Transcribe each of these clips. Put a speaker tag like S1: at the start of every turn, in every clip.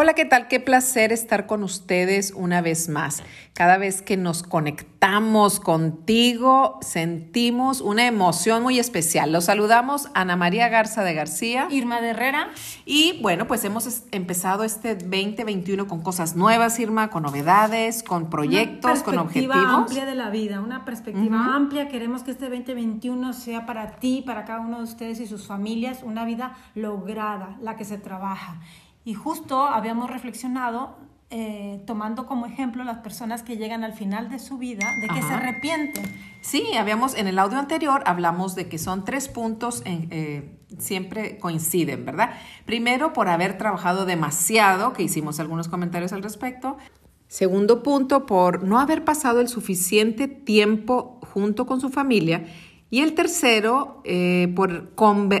S1: Hola, ¿qué tal? Qué placer estar con ustedes una vez más. Cada vez que nos conectamos contigo, sentimos una emoción muy especial. Los saludamos Ana María Garza de García.
S2: Irma de Herrera.
S1: Y bueno, pues hemos empezado este 2021 con cosas nuevas, Irma, con novedades, con proyectos, con objetivos.
S2: Una perspectiva amplia de la vida, una perspectiva amplia. Queremos que este 2021 sea para ti, para cada uno de ustedes y sus familias, una vida lograda, la que se trabaja. Y justo habíamos reflexionado eh, tomando como ejemplo las personas que llegan al final de su vida, de que se arrepienten.
S1: Sí, habíamos en el audio anterior hablamos de que son tres puntos, en, eh, siempre coinciden, ¿verdad? Primero, por haber trabajado demasiado, que hicimos algunos comentarios al respecto. Segundo punto, por no haber pasado el suficiente tiempo junto con su familia. Y el tercero, eh, por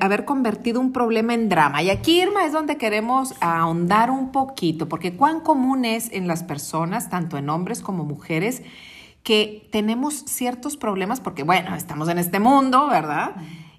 S1: haber convertido un problema en drama. Y aquí, Irma, es donde queremos ahondar un poquito, porque cuán común es en las personas, tanto en hombres como mujeres, que tenemos ciertos problemas, porque bueno, estamos en este mundo, ¿verdad?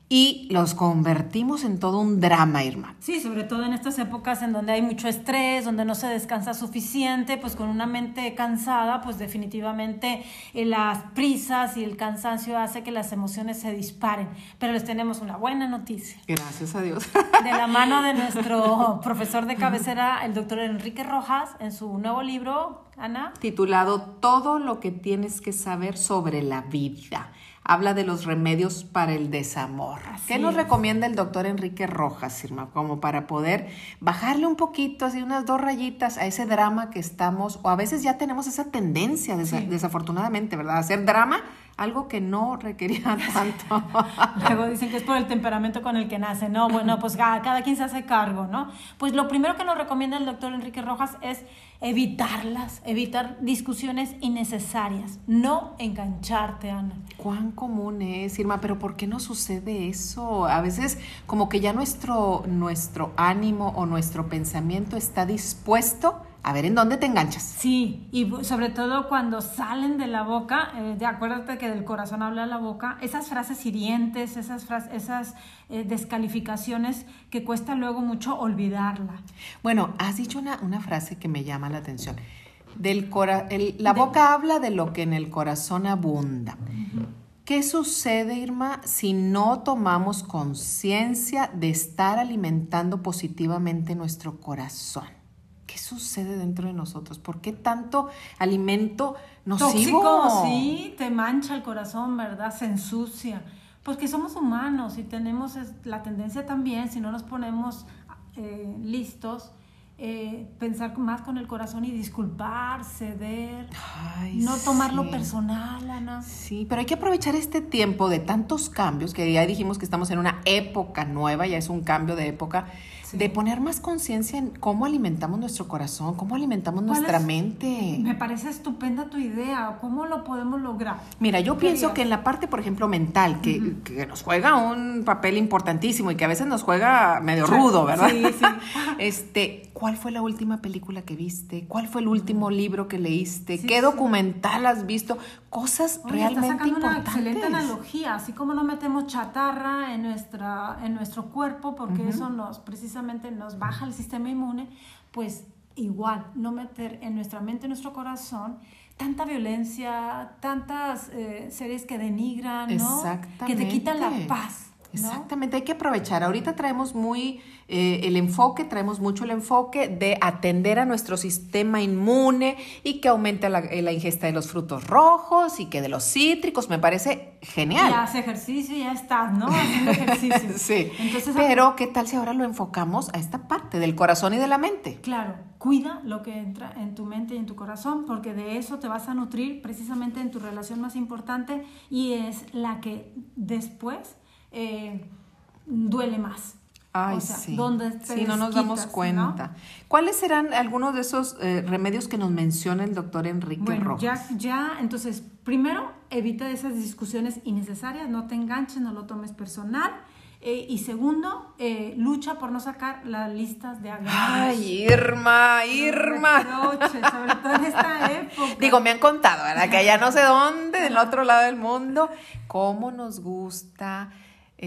S1: Y los convertimos en todo un drama, Irma.
S2: Sí, sobre todo en estas épocas en donde hay mucho estrés, donde no se descansa suficiente, pues con una mente cansada, pues definitivamente eh, las prisas y el cansancio hace que las emociones se disparen. Pero les tenemos una buena noticia.
S1: Gracias a Dios.
S2: De la mano de nuestro profesor de cabecera, el doctor Enrique Rojas, en su nuevo libro, Ana.
S1: Titulado Todo lo que tienes que saber sobre la vida habla de los remedios para el desamor. ¿Qué nos recomienda el doctor Enrique Rojas, Irma? Como para poder bajarle un poquito, así unas dos rayitas a ese drama que estamos, o a veces ya tenemos esa tendencia, desafortunadamente, ¿verdad? hacer drama algo que no requería tanto.
S2: Luego dicen que es por el temperamento con el que nace, ¿no? Bueno, pues cada quien se hace cargo, ¿no? Pues lo primero que nos recomienda el doctor Enrique Rojas es evitarlas, evitar discusiones innecesarias, no engancharte, Ana.
S1: Cuán común es, Irma, pero ¿por qué no sucede eso? A veces como que ya nuestro, nuestro ánimo o nuestro pensamiento está dispuesto a ver en dónde te enganchas.
S2: Sí, y sobre todo cuando salen de la boca, eh, de acuérdate que del corazón habla la boca, esas frases hirientes, esas, frases, esas eh, descalificaciones que cuesta luego mucho olvidarla.
S1: Bueno, has dicho una, una frase que me llama la atención. Del cora la boca habla de lo que en el corazón abunda. ¿Qué sucede, Irma, si no tomamos conciencia de estar alimentando positivamente nuestro corazón? ¿Qué sucede dentro de nosotros? ¿Por qué tanto alimento nocivo?
S2: Tóxico, sí, te mancha el corazón, ¿verdad? Se ensucia. Pues que somos humanos y tenemos la tendencia también, si no nos ponemos eh, listos, eh, pensar más con el corazón y disculpar, ceder, no tomarlo personal, Ana.
S1: Sí, pero hay que aprovechar este tiempo de tantos cambios, que ya dijimos que estamos en una época nueva, ya es un cambio de época, de poner más conciencia en cómo alimentamos nuestro corazón, cómo alimentamos nuestra mente.
S2: Me parece estupenda tu idea. ¿Cómo lo podemos lograr?
S1: Mira, yo pienso que en la parte, por ejemplo, mental, que, que, nos juega un papel importantísimo y que a veces nos juega medio rudo, ¿verdad? Sí, sí. este, ¿cuál fue la última película que viste? ¿Cuál fue el último libro que leíste? ¿Qué documental has visto? Cosas realmente está sacando
S2: una excelente analogía, así como no metemos chatarra en nuestra en nuestro cuerpo porque eso nos precisamente nos baja el sistema inmune, pues igual, no meter en nuestra mente, en nuestro corazón, tanta violencia, tantas eh, series que denigran, ¿no? Que te quitan la paz.
S1: Exactamente, hay que aprovechar. Ahorita traemos muy eh, el enfoque, traemos mucho el enfoque de atender a nuestro sistema inmune y que aumente la, la, ingesta de los frutos rojos y que de los cítricos. Me parece genial.
S2: Ya hace ejercicio y ya estás, ¿no? Haciendo ejercicio.
S1: sí. Pero, ¿qué tal si ahora lo enfocamos a esta parte del corazón y de la mente?
S2: Claro, cuida lo que entra en tu mente y en tu corazón, porque de eso te vas a nutrir precisamente en tu relación más importante y es la que después eh, duele más.
S1: Ay, sí. sí, no nos damos cuenta. ¿Cuáles serán algunos de esos eh, remedios que nos menciona el doctor Enrique
S2: bueno, Ya, ya, entonces, primero, evita esas discusiones innecesarias, no te enganches, no lo tomes personal. Eh, y segundo, eh, lucha por no sacar las listas de agravios.
S1: Ay, Irma, Irma.
S2: sobre todo en esta época.
S1: Digo, me han contado, ¿verdad? Que allá no sé dónde, del otro lado del mundo, cómo nos gusta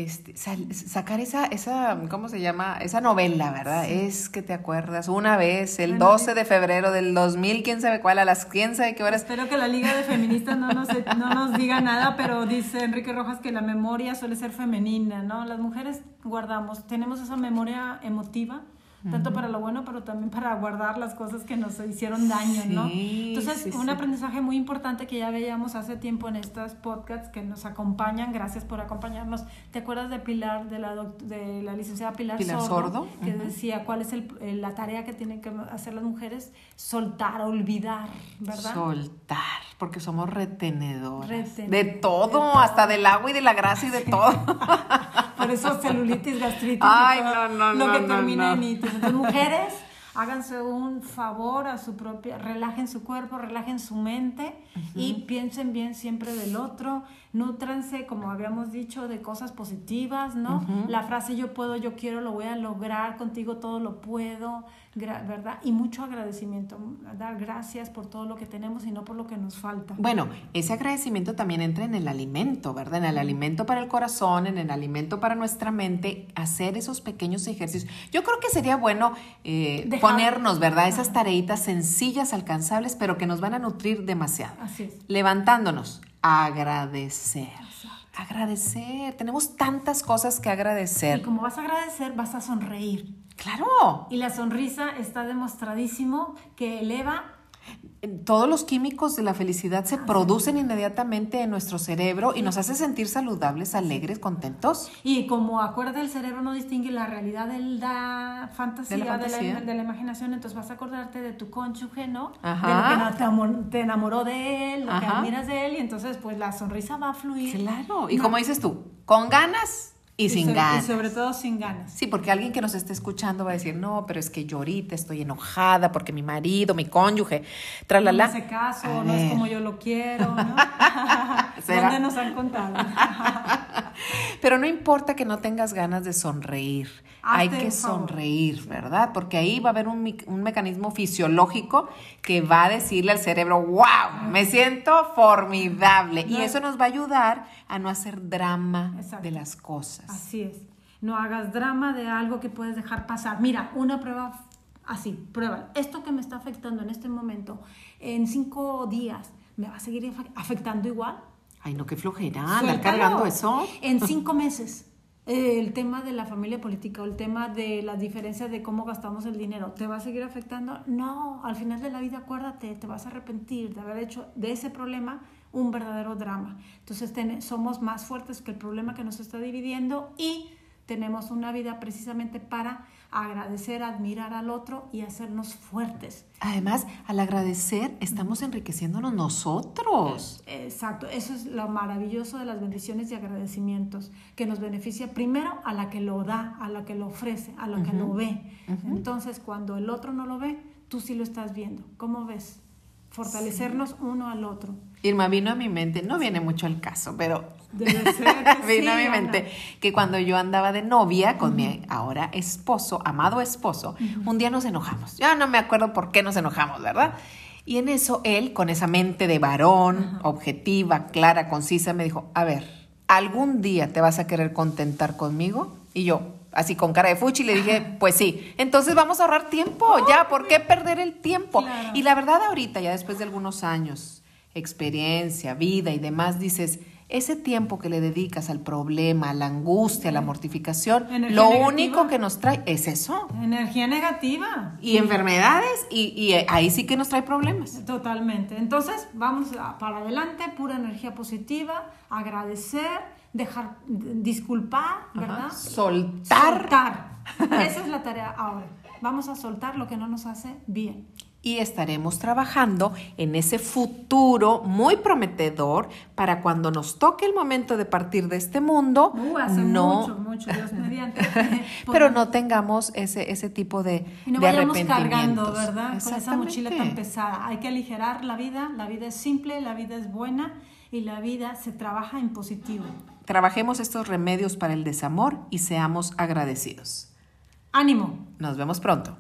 S1: este, sacar esa, esa, ¿cómo se llama? Esa novela, ¿verdad? Es que te acuerdas, una vez, el 12 de febrero del 2000, quién sabe cuál, a las quién sabe qué horas.
S2: Espero que la Liga de Feministas no nos, no nos diga nada, pero dice Enrique Rojas que la memoria suele ser femenina, ¿no? Las mujeres guardamos, tenemos esa memoria emotiva tanto para lo bueno, pero también para guardar las cosas que nos hicieron daño, ¿no? Entonces, un aprendizaje muy importante que ya veíamos hace tiempo en estos podcasts que nos acompañan, gracias por acompañarnos. ¿Te acuerdas de Pilar, de la, de la licenciada Pilar, Sordo? Que decía cuál es el, la tarea que tienen que hacer las mujeres, soltar, olvidar, ¿verdad?
S1: Soltar, porque somos retenedores. De todo, hasta del agua y de la grasa y de todo.
S2: por eso celulitis, gastritis,
S1: Ay, no, no,
S2: lo
S1: que
S2: termina en entonces, mujeres, háganse un favor a su propia, relajen su cuerpo, relajen su mente y piensen bien siempre del otro, nútranse, como habíamos dicho, de cosas positivas, ¿no? La frase yo puedo, yo quiero, lo voy a lograr, contigo todo lo puedo, ¿verdad? Y mucho agradecimiento, dar gracias por todo lo que tenemos y no por lo que nos falta.
S1: Bueno, ese agradecimiento también entra en el alimento, ¿verdad? En el alimento para el corazón, en el alimento para nuestra mente, hacer esos pequeños ejercicios. Yo creo que sería bueno eh, ponernos, ¿verdad? Esas tareitas sencillas, alcanzables, pero que nos van a nutrir demasiado.
S2: Así es.
S1: Levantándonos, agradecer. Agradecer. Tenemos tantas cosas que agradecer.
S2: Y como vas a agradecer, vas a sonreír.
S1: Claro.
S2: Y la sonrisa está demostradísimo que eleva
S1: todos los químicos de la felicidad se producen inmediatamente en nuestro cerebro y nos hace sentir saludables, alegres, contentos.
S2: Y como acuerda el cerebro no distingue la realidad de la fantasía, de la, imaginación, entonces vas a acordarte de tu cónyuge, ¿no?
S1: Ajá.
S2: De lo que te, enamoró de él, lo que admiras de él, y entonces pues la sonrisa va a fluir.
S1: Claro, y como dices tú, con ganas y, sin ganas.
S2: Y sobre todo sin ganas.
S1: Sí, porque alguien que nos esté escuchando va a decir, no, pero es que yo ahorita estoy enojada porque mi marido, mi cónyuge, tralala.
S2: No hace caso, no es como yo lo quiero, ¿no? ¿Dónde nos han contado?
S1: pero no importa que no tengas ganas de sonreír. Hay que sonreír, ¿verdad? Porque ahí va a haber un, un, mecanismo fisiológico que va a decirle al cerebro, wow, me siento formidable. Y eso nos va a ayudar a no hacer drama de las cosas.
S2: Así es. No hagas drama de algo que puedes dejar pasar. Mira, una prueba así, prueba. Esto que me está afectando en este momento, en cinco días, ¿me va a seguir afectando igual?
S1: Ay, no, qué flojera, andar cargando eso.
S2: En cinco meses, eh, el tema de la familia política o el tema de las diferencias de cómo gastamos el dinero, ¿te va a seguir afectando? No, al final de la vida, acuérdate, te vas a arrepentir de haber hecho de ese problema un verdadero drama. Entonces somos más fuertes que el problema que nos está dividiendo y tenemos una vida precisamente para agradecer, admirar al otro y hacernos fuertes.
S1: Además, al agradecer, estamos enriqueciéndonos nosotros.
S2: Exacto, eso es lo maravilloso de las bendiciones y agradecimientos, que nos beneficia primero a la que lo da, a la que lo ofrece, a la que lo ve. Entonces, cuando el otro no lo ve, tú sí lo estás viendo. ¿Cómo ves? Fortalecernos uno al otro.
S1: Irma, vino a mi mente, no viene mucho al caso, pero
S2: Debe ser
S1: vino a mi mente que cuando yo andaba de novia con mi ahora esposo, amado esposo, un día nos enojamos. Ya no me acuerdo por qué nos enojamos, ¿verdad? Y en eso él, con esa mente de varón, objetiva, clara, concisa, me dijo, a ver, ¿algún día te vas a querer contentar conmigo? Y yo, así con cara de fuchi, le dije, pues sí, entonces vamos a ahorrar tiempo, ya, ¿por qué perder el tiempo? Y la verdad ahorita, ya después de algunos años, experiencia, vida y demás, dices, ese tiempo que le dedicas al problema, a la angustia, a la mortificación, lo único que nos trae es eso.
S2: Energía negativa.
S1: Y enfermedades, y, eh, ahí sí que nos trae problemas.
S2: Totalmente. Entonces, vamos para adelante, pura energía positiva, agradecer, dejar, disculpar, ¿verdad?
S1: Soltar.
S2: Soltar. Esa es la tarea ahora. Vamos a soltar lo que no nos hace bien.
S1: Y estaremos trabajando en ese futuro muy prometedor para cuando nos toque el momento de partir de este mundo,
S2: Uh, hace
S1: no,
S2: mucho, mucho, Dios mediante.
S1: pero no tengamos ese, ese tipo de,
S2: Y no
S1: de
S2: vayamos cargando. ¿verdad? Con esa mochila tan pesada. Hay que aligerar la vida, la vida es simple, la vida es buena y la vida se trabaja en positivo.
S1: Trabajemos estos remedios para el desamor y seamos agradecidos.
S2: ¡Ánimo!
S1: Nos vemos pronto.